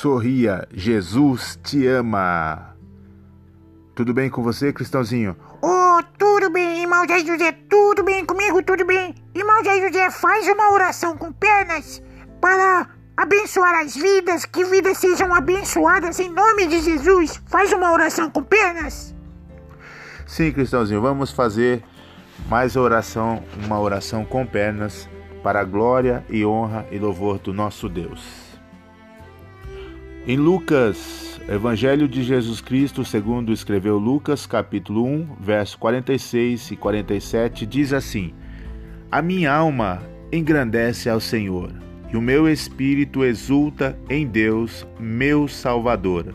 Sorria, Jesus te ama. Tudo bem com você, Cristãozinho? Oh, tudo bem, irmão Zé José, tudo bem comigo, tudo bem. Irmão Zé José, faz uma oração com pernas para abençoar as vidas, que vidas sejam abençoadas em nome de Jesus. Faz uma oração com pernas. Sim, Cristãozinho, vamos fazer mais oração, uma oração com pernas para a glória e honra e louvor do nosso Deus. Em Lucas, Evangelho de Jesus Cristo, segundo escreveu Lucas, capítulo 1, verso 46 e 47, diz assim: A minha alma engrandece ao Senhor, e o meu espírito exulta em Deus, meu Salvador.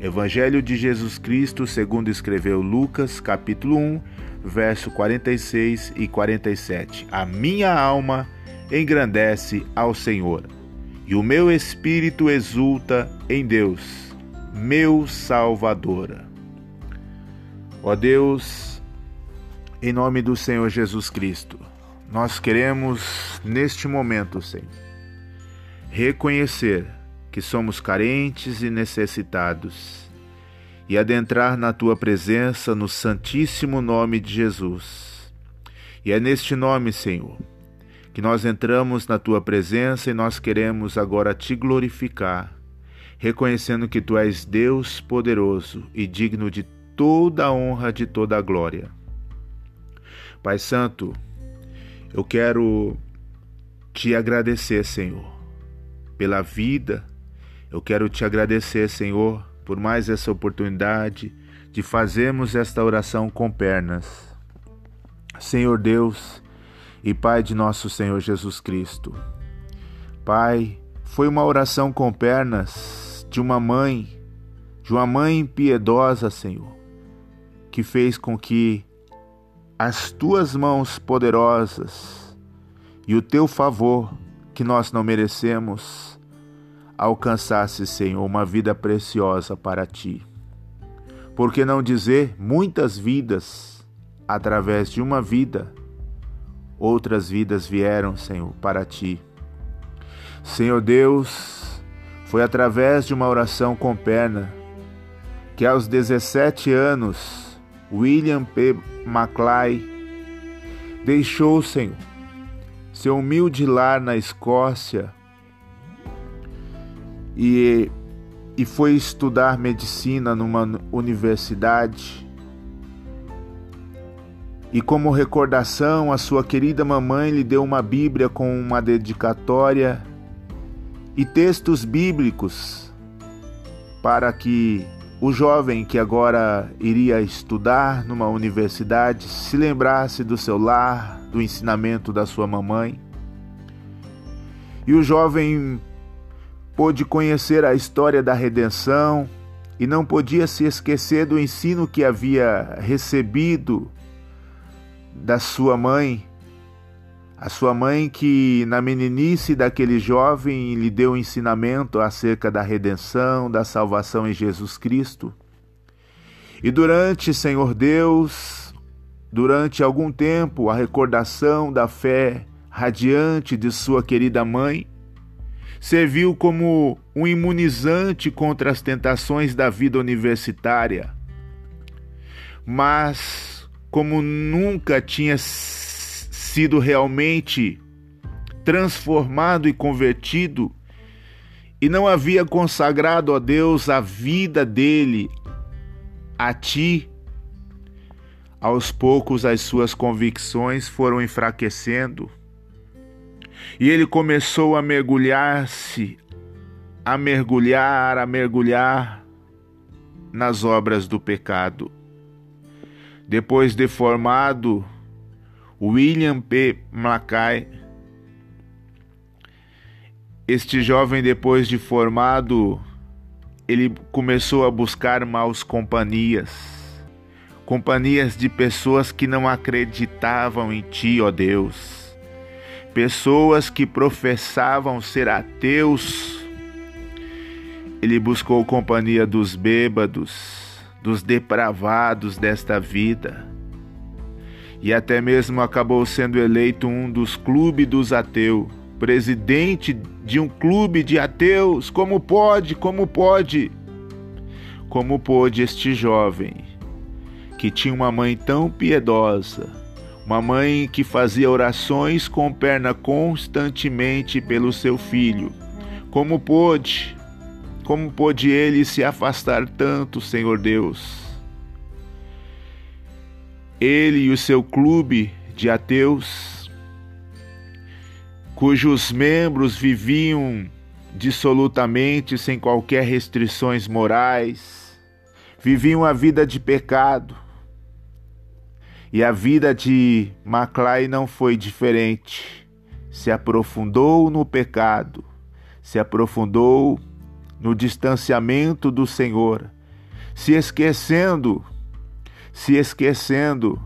Evangelho de Jesus Cristo, segundo escreveu Lucas, capítulo 1, verso 46 e 47. A minha alma engrandece ao Senhor, e o meu espírito exulta em Deus, meu Salvador. Ó Deus, em nome do Senhor Jesus Cristo, nós queremos neste momento, Senhor, reconhecer que somos carentes e necessitados e adentrar na tua presença no santíssimo nome de Jesus. E é neste nome, Senhor, que nós entramos na tua presença e nós queremos agora te glorificar, reconhecendo que tu és Deus poderoso e digno de toda a honra, de toda a glória. Pai Santo, eu quero te agradecer, Senhor, pela vida. Eu quero te agradecer, Senhor, por mais essa oportunidade de fazermos esta oração com pernas. Senhor Deus e Pai de nosso Senhor Jesus Cristo. Pai, foi uma oração com pernas de uma mãe, de uma mãe piedosa, Senhor, que fez com que as tuas mãos poderosas e o teu favor que nós não merecemos alcançasse, Senhor, uma vida preciosa para ti. Por que não dizer muitas vidas, através de uma vida, outras vidas vieram, Senhor, para ti. Senhor Deus, foi através de uma oração com perna que aos 17 anos William P. Maclay deixou, Senhor, seu humilde lar na Escócia e, e foi estudar medicina numa universidade. E como recordação, a sua querida mamãe lhe deu uma Bíblia com uma dedicatória e textos bíblicos para que o jovem que agora iria estudar numa universidade se lembrasse do seu lar, do ensinamento da sua mamãe. E o jovem pôde conhecer a história da redenção e não podia se esquecer do ensino que havia recebido da sua mãe, a sua mãe que na meninice daquele jovem lhe deu ensinamento acerca da redenção, da salvação em Jesus Cristo. E durante, Senhor Deus, durante algum tempo, a recordação da fé radiante de sua querida mãe serviu como um imunizante contra as tentações da vida universitária. Mas, como nunca tinha sido realmente transformado e convertido, e não havia consagrado a Deus a vida dele a ti, aos poucos as suas convicções foram enfraquecendo e ele começou a mergulhar-se, a mergulhar, a mergulhar nas obras do pecado. Depois de formado, William P. Mackay, este jovem, depois de formado, ele começou a buscar maus companhias, companhias de pessoas que não acreditavam em ti, ó Deus pessoas que professavam ser ateus. Ele buscou companhia dos bêbados, dos depravados desta vida. E até mesmo acabou sendo eleito um dos clubes dos ateus, presidente de um clube de ateus. Como pode? Como pode? Como pôde este jovem que tinha uma mãe tão piedosa, uma mãe que fazia orações com perna constantemente pelo seu filho. Como pôde? Como pôde ele se afastar tanto, Senhor Deus? Ele e o seu clube de ateus, cujos membros viviam dissolutamente sem qualquer restrições morais, viviam a vida de pecado, e a vida de Maclay não foi diferente. Se aprofundou no pecado, se aprofundou no distanciamento do Senhor, se esquecendo, se esquecendo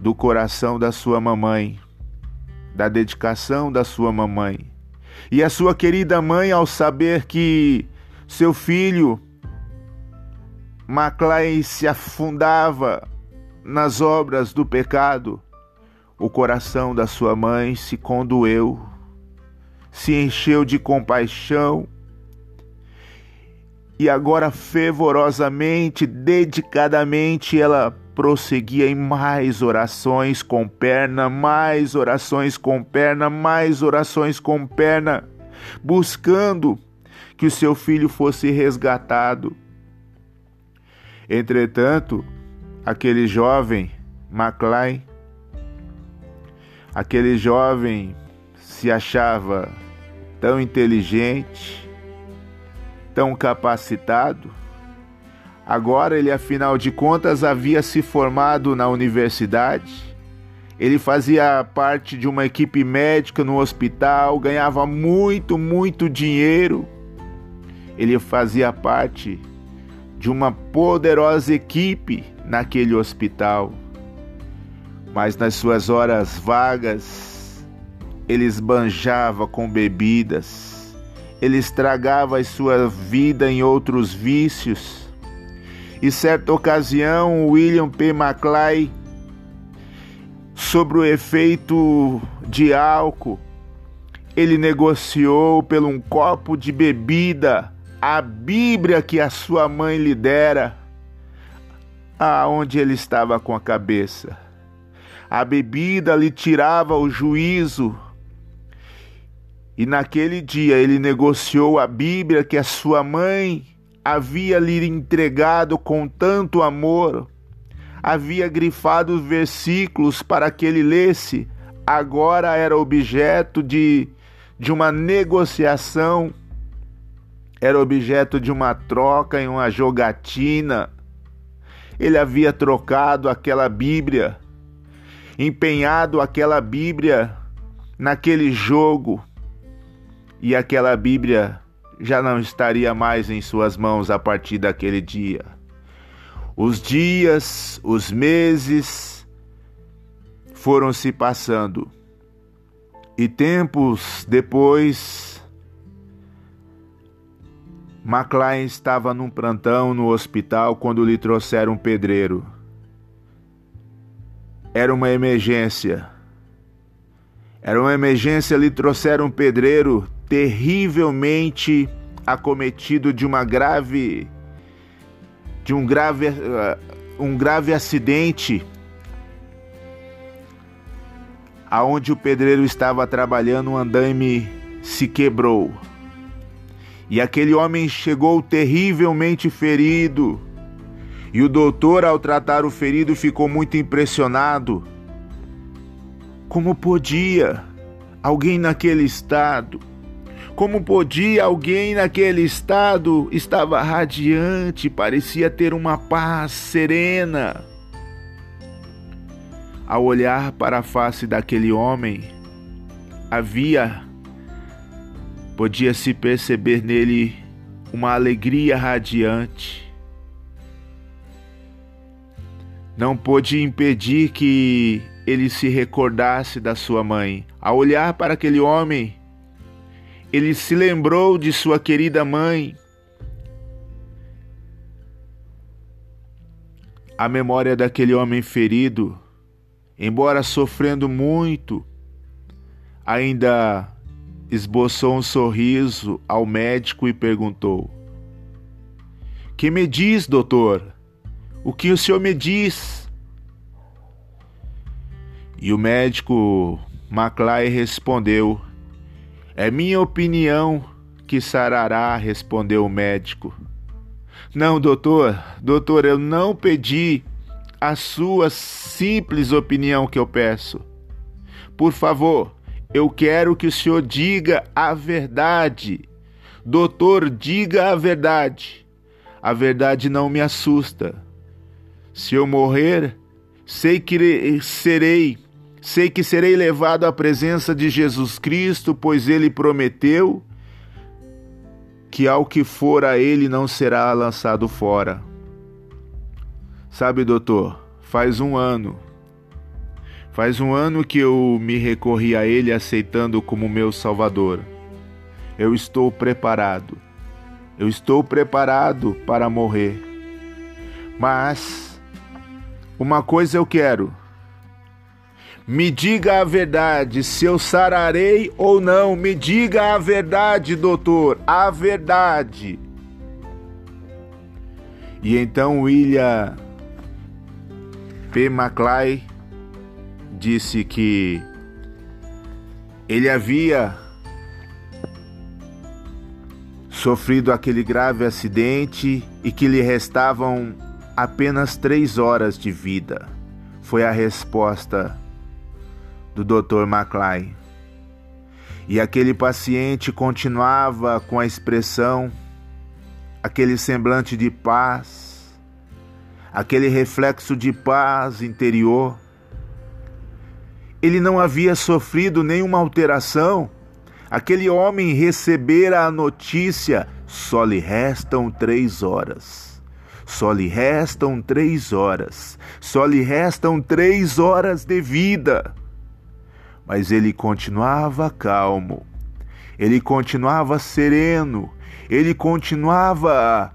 do coração da sua mamãe, da dedicação da sua mamãe. E a sua querida mãe, ao saber que seu filho Maclay se afundava nas obras do pecado, o coração da sua mãe se condoeu, se encheu de compaixão e agora fervorosamente, dedicadamente, ela prosseguia em mais orações com perna, mais orações com perna, mais orações com perna, buscando que o seu filho fosse resgatado. Entretanto, aquele jovem Maclay, aquele jovem se achava tão inteligente, tão capacitado. Agora ele, afinal de contas, havia se formado na universidade. Ele fazia parte de uma equipe médica no hospital, ganhava muito, muito dinheiro. Ele fazia parte de uma poderosa equipe naquele hospital. Mas nas suas horas vagas, ele esbanjava com bebidas, ele estragava sua vida em outros vícios. E certa ocasião, William P. Maclay, sobre o efeito de álcool, ele negociou por um copo de bebida a Bíblia que a sua mãe lhe dera, aonde ele estava com a cabeça. A bebida lhe tirava o juízo. E naquele dia ele negociou a Bíblia que a sua mãe havia lhe entregado com tanto amor, havia grifado os versículos para que ele lesse, agora era objeto de, de uma negociação. Era objeto de uma troca em uma jogatina. Ele havia trocado aquela Bíblia, empenhado aquela Bíblia naquele jogo, e aquela Bíblia já não estaria mais em suas mãos a partir daquele dia. Os dias, os meses foram se passando, e tempos depois McLean estava num plantão no hospital quando lhe trouxeram um pedreiro. Era uma emergência. Era uma emergência, lhe trouxeram um pedreiro terrivelmente acometido de uma grave de um grave uh, um grave acidente aonde o pedreiro estava trabalhando, um andaime se quebrou. E aquele homem chegou terrivelmente ferido. E o doutor, ao tratar o ferido, ficou muito impressionado. Como podia alguém naquele estado? Como podia alguém naquele estado? Estava radiante, parecia ter uma paz serena. Ao olhar para a face daquele homem, havia Podia-se perceber nele uma alegria radiante. Não pôde impedir que ele se recordasse da sua mãe. Ao olhar para aquele homem, ele se lembrou de sua querida mãe. A memória daquele homem ferido, embora sofrendo muito, ainda esboçou um sorriso ao médico e perguntou: Que me diz, doutor? O que o senhor me diz? E o médico Maclay respondeu: É minha opinião que sarará, respondeu o médico. Não, doutor, doutor, eu não pedi a sua simples opinião que eu peço. Por favor, eu quero que o senhor diga a verdade. Doutor, diga a verdade. A verdade não me assusta. Se eu morrer, sei que serei, sei que serei levado à presença de Jesus Cristo, pois ele prometeu que ao que for a ele não será lançado fora. Sabe, doutor, faz um ano. Faz um ano que eu me recorri a ele aceitando como meu salvador. Eu estou preparado. Eu estou preparado para morrer. Mas uma coisa eu quero me diga a verdade, se eu sararei ou não. Me diga a verdade, doutor, a verdade. E então William P. McClay disse que ele havia sofrido aquele grave acidente e que lhe restavam apenas três horas de vida. Foi a resposta do Dr. McLean. E aquele paciente continuava com a expressão, aquele semblante de paz, aquele reflexo de paz interior. Ele não havia sofrido nenhuma alteração. Aquele homem recebera a notícia: só lhe restam três horas. Só lhe restam três horas. Só lhe restam três horas de vida mas ele continuava calmo, ele continuava sereno, ele continuava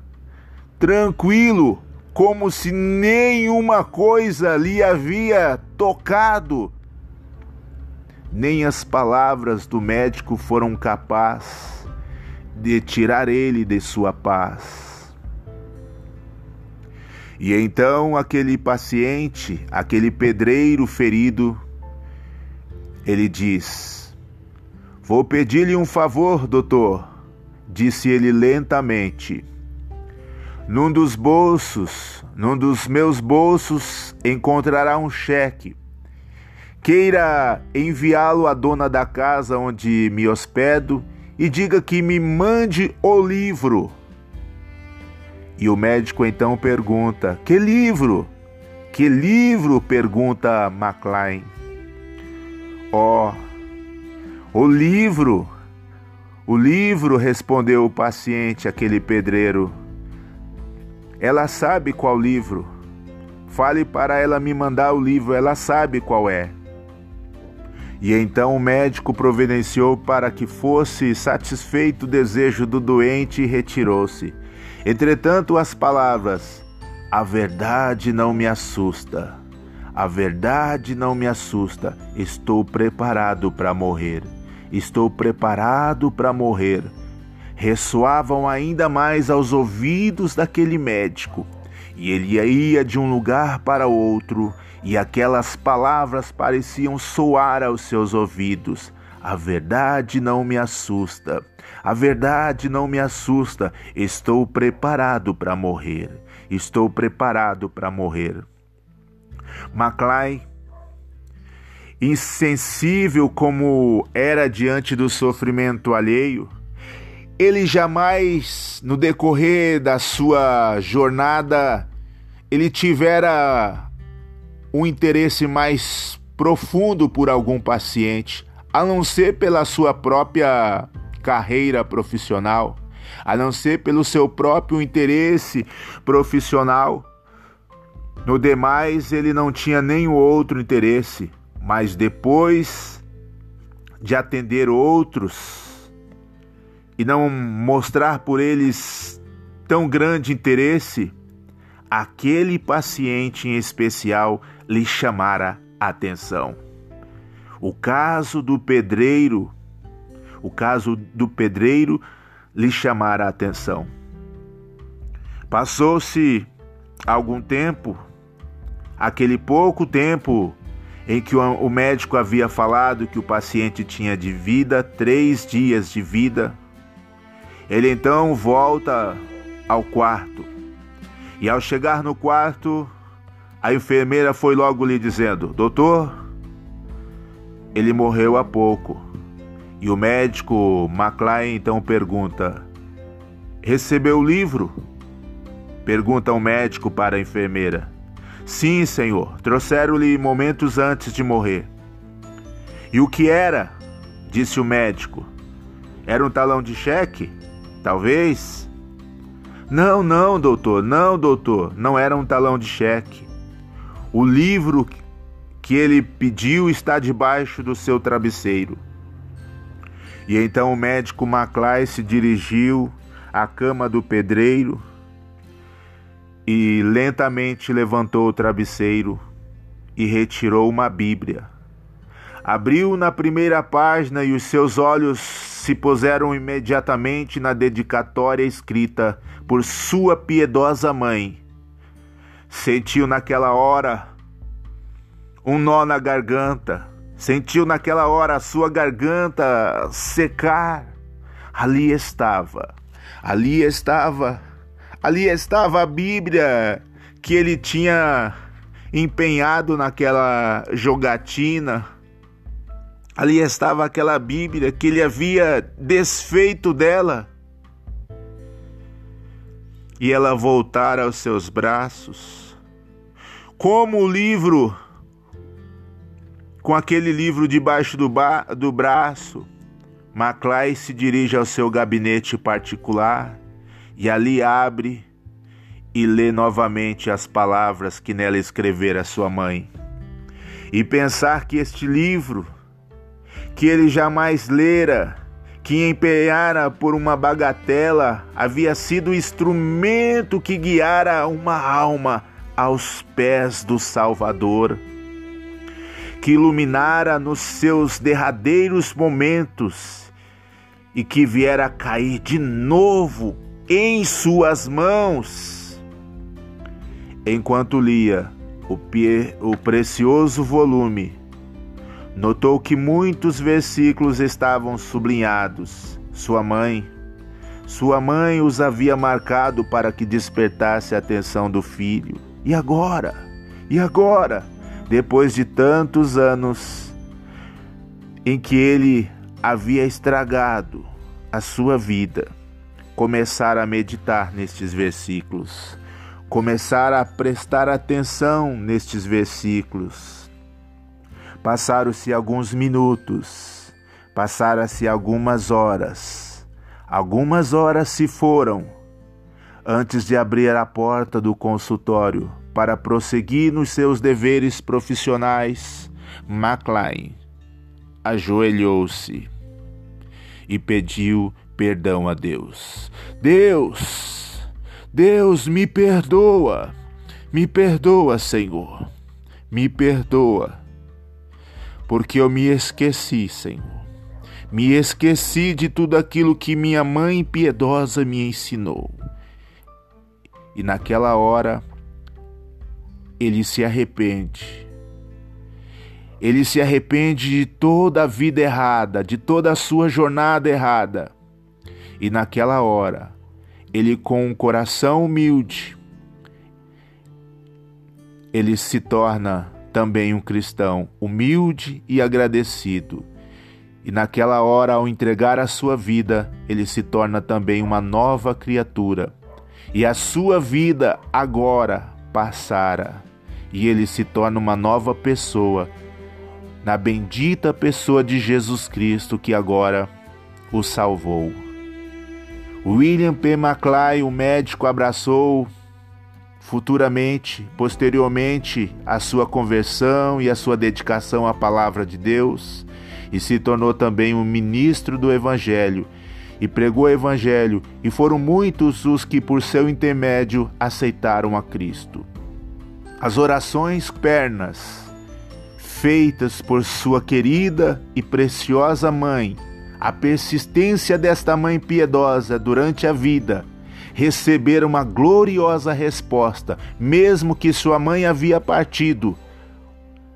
tranquilo, como se nenhuma coisa lhe havia tocado. Nem as palavras do médico foram capazes de tirar ele de sua paz. E então aquele paciente, aquele pedreiro ferido, ele diz: Vou pedir-lhe um favor, doutor, disse ele lentamente. Num dos bolsos, num dos meus bolsos, encontrará um cheque. Queira enviá-lo à dona da casa onde me hospedo e diga que me mande o livro. E o médico então pergunta: Que livro? Que livro? pergunta McLean. Ó, oh, o livro, o livro, respondeu o paciente, aquele pedreiro. Ela sabe qual livro. Fale para ela me mandar o livro, ela sabe qual é. E então o médico providenciou para que fosse satisfeito o desejo do doente e retirou-se. Entretanto, as palavras: A verdade não me assusta a verdade não me assusta. Estou preparado para morrer. Estou preparado para morrer. Ressoavam ainda mais aos ouvidos daquele médico. E ele ia de um lugar para outro, e aquelas palavras pareciam soar aos seus ouvidos. A verdade não me assusta. A verdade não me assusta. Estou preparado para morrer. Estou preparado para morrer. Maclay, insensível como era diante do sofrimento alheio, ele jamais, no decorrer da sua jornada, ele tivera um interesse mais profundo por algum paciente, a não ser pela sua própria carreira profissional, a não ser pelo seu próprio interesse profissional. No demais, ele não tinha nenhum outro interesse, mas depois de atender outros e não mostrar por eles tão grande interesse, aquele paciente em especial lhe chamara a atenção. O caso do pedreiro, o caso do pedreiro lhe chamara a atenção. Passou-se algum tempo, aquele pouco tempo em que o médico havia falado que o paciente tinha de vida três dias de vida. Ele então volta ao quarto e, ao chegar no quarto, a enfermeira foi logo lhe dizendo: Doutor, ele morreu há pouco. E o médico McLean então pergunta: Recebeu o livro? Pergunta o médico para a enfermeira. Sim, senhor, trouxeram-lhe momentos antes de morrer. E o que era? disse o médico. Era um talão de cheque? Talvez. Não, não, doutor, não, doutor, não era um talão de cheque. O livro que ele pediu está debaixo do seu travesseiro. E então o médico Maclay se dirigiu à cama do pedreiro e lentamente levantou o travesseiro e retirou uma Bíblia. Abriu na primeira página e os seus olhos se puseram imediatamente na dedicatória escrita por sua piedosa mãe. Sentiu naquela hora um nó na garganta, sentiu naquela hora a sua garganta secar. Ali estava, ali estava Ali estava a Bíblia que ele tinha empenhado naquela jogatina. Ali estava aquela Bíblia que ele havia desfeito dela. E ela voltara aos seus braços. Como o livro, com aquele livro debaixo do, do braço, Maclay se dirige ao seu gabinete particular e ali abre e lê novamente as palavras que nela escrevera sua mãe. E pensar que este livro, que ele jamais lera, que empenhara por uma bagatela, havia sido o instrumento que guiara uma alma aos pés do Salvador, que iluminara nos seus derradeiros momentos e que viera cair de novo em suas mãos. Enquanto lia o, pie, o precioso volume, notou que muitos versículos estavam sublinhados. Sua mãe, sua mãe os havia marcado para que despertasse a atenção do filho. E agora? E agora? Depois de tantos anos em que ele havia estragado a sua vida começar a meditar nestes versículos, começar a prestar atenção nestes versículos. Passaram-se alguns minutos, passaram-se algumas horas, algumas horas se foram antes de abrir a porta do consultório para prosseguir nos seus deveres profissionais. MacLean ajoelhou-se e pediu perdão a Deus. Deus, Deus, me perdoa, me perdoa, Senhor, me perdoa, porque eu me esqueci, Senhor. Me esqueci de tudo aquilo que minha mãe piedosa me ensinou. E naquela hora, ele se arrepende. Ele se arrepende de toda a vida errada, de toda a sua jornada errada e naquela hora, ele com um coração humilde, ele se torna também um cristão humilde e agradecido. E naquela hora, ao entregar a sua vida, ele se torna também uma nova criatura. E a sua vida agora passara, e ele se torna uma nova pessoa, na bendita pessoa de Jesus Cristo que agora o salvou. William P. McClay, o médico, abraçou futuramente, posteriormente, a sua conversão e a sua dedicação à palavra de Deus e se tornou também um ministro do Evangelho e pregou o Evangelho, e foram muitos os que, por seu intermédio, aceitaram a Cristo. As orações pernas, feitas por sua querida e preciosa mãe, a persistência desta mãe piedosa durante a vida, receber uma gloriosa resposta, mesmo que sua mãe havia partido.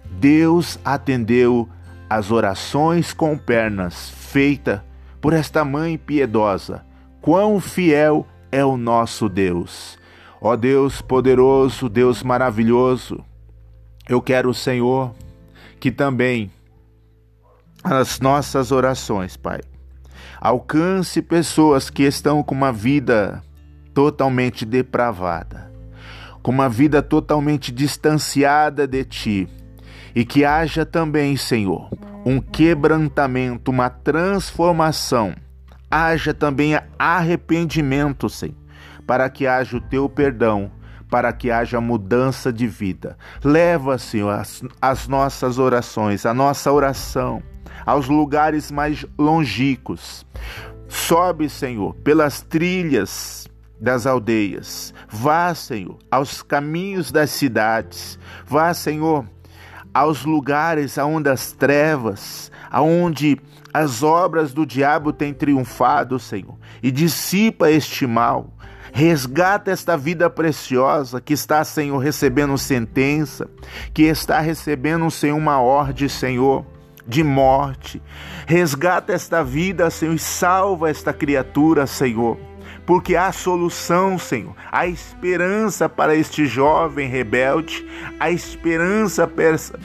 Deus atendeu as orações com pernas feita por esta mãe piedosa. Quão fiel é o nosso Deus. Ó Deus poderoso, Deus maravilhoso, eu quero, Senhor, que também as nossas orações, Pai, alcance pessoas que estão com uma vida totalmente depravada, com uma vida totalmente distanciada de Ti, e que haja também, Senhor, um quebrantamento, uma transformação, haja também arrependimento, Senhor, para que haja o Teu perdão para que haja mudança de vida. Leva, Senhor, as, as nossas orações, a nossa oração aos lugares mais longínquos. Sobe, Senhor, pelas trilhas das aldeias. Vá, Senhor, aos caminhos das cidades. Vá, Senhor, aos lugares aonde as trevas, aonde as obras do diabo têm triunfado, Senhor, e dissipa este mal. Resgata esta vida preciosa que está, Senhor, recebendo sentença, que está recebendo, Senhor, uma ordem, Senhor, de morte. Resgata esta vida, Senhor, e salva esta criatura, Senhor porque há solução, Senhor. Há esperança para este jovem rebelde, há esperança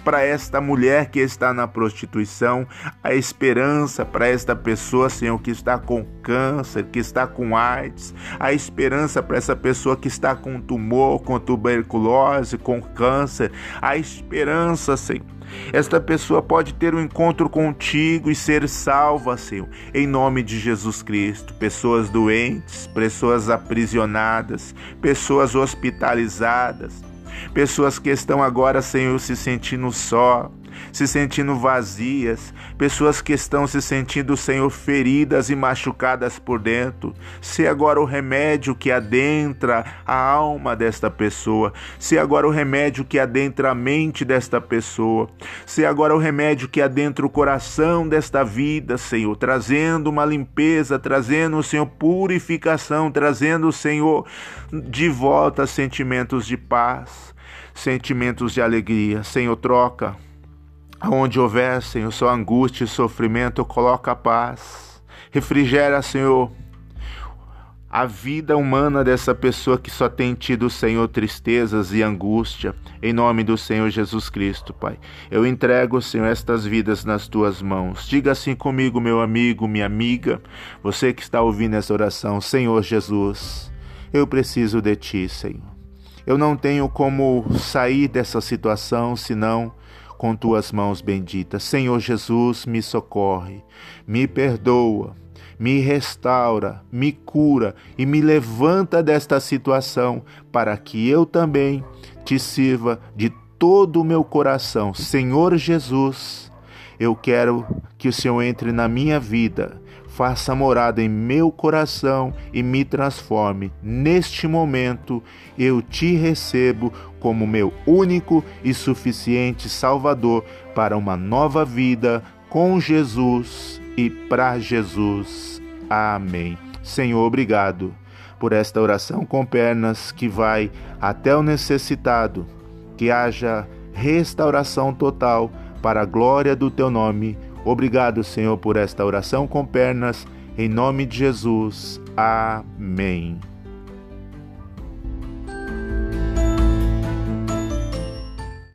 para esta mulher que está na prostituição, há esperança para esta pessoa, Senhor, que está com câncer, que está com AIDS, há esperança para essa pessoa que está com tumor, com tuberculose, com câncer, há esperança, Senhor esta pessoa pode ter um encontro contigo e ser salva, Senhor, em nome de Jesus Cristo. Pessoas doentes, pessoas aprisionadas, pessoas hospitalizadas, pessoas que estão agora, Senhor, se sentindo só, se sentindo vazias, pessoas que estão se sentindo, Senhor, feridas e machucadas por dentro. Se agora o remédio que adentra a alma desta pessoa, se agora o remédio que adentra a mente desta pessoa, se agora o remédio que adentra o coração desta vida, Senhor, trazendo uma limpeza, trazendo, Senhor, purificação, trazendo, Senhor, de volta sentimentos de paz, sentimentos de alegria. Senhor, troca Aonde houver, Senhor, sua angústia e sofrimento, coloca a paz. Refrigera, Senhor, a vida humana dessa pessoa que só tem tido, Senhor, tristezas e angústia. Em nome do Senhor Jesus Cristo, Pai. Eu entrego, Senhor, estas vidas nas tuas mãos. Diga assim comigo, meu amigo, minha amiga, você que está ouvindo essa oração, Senhor Jesus, eu preciso de ti, Senhor. Eu não tenho como sair dessa situação senão com tuas mãos benditas. Senhor Jesus, me socorre, me perdoa, me restaura, me cura e me levanta desta situação para que eu também te sirva de todo o meu coração. Senhor Jesus, eu quero que o Senhor entre na minha vida faça morada em meu coração e me transforme. Neste momento, eu te recebo como meu único e suficiente Salvador para uma nova vida com Jesus e para Jesus. Amém. Senhor, obrigado por esta oração com pernas que vai até o necessitado, que haja restauração total para a glória do teu nome Obrigado, Senhor, por esta oração com pernas. Em nome de Jesus. Amém.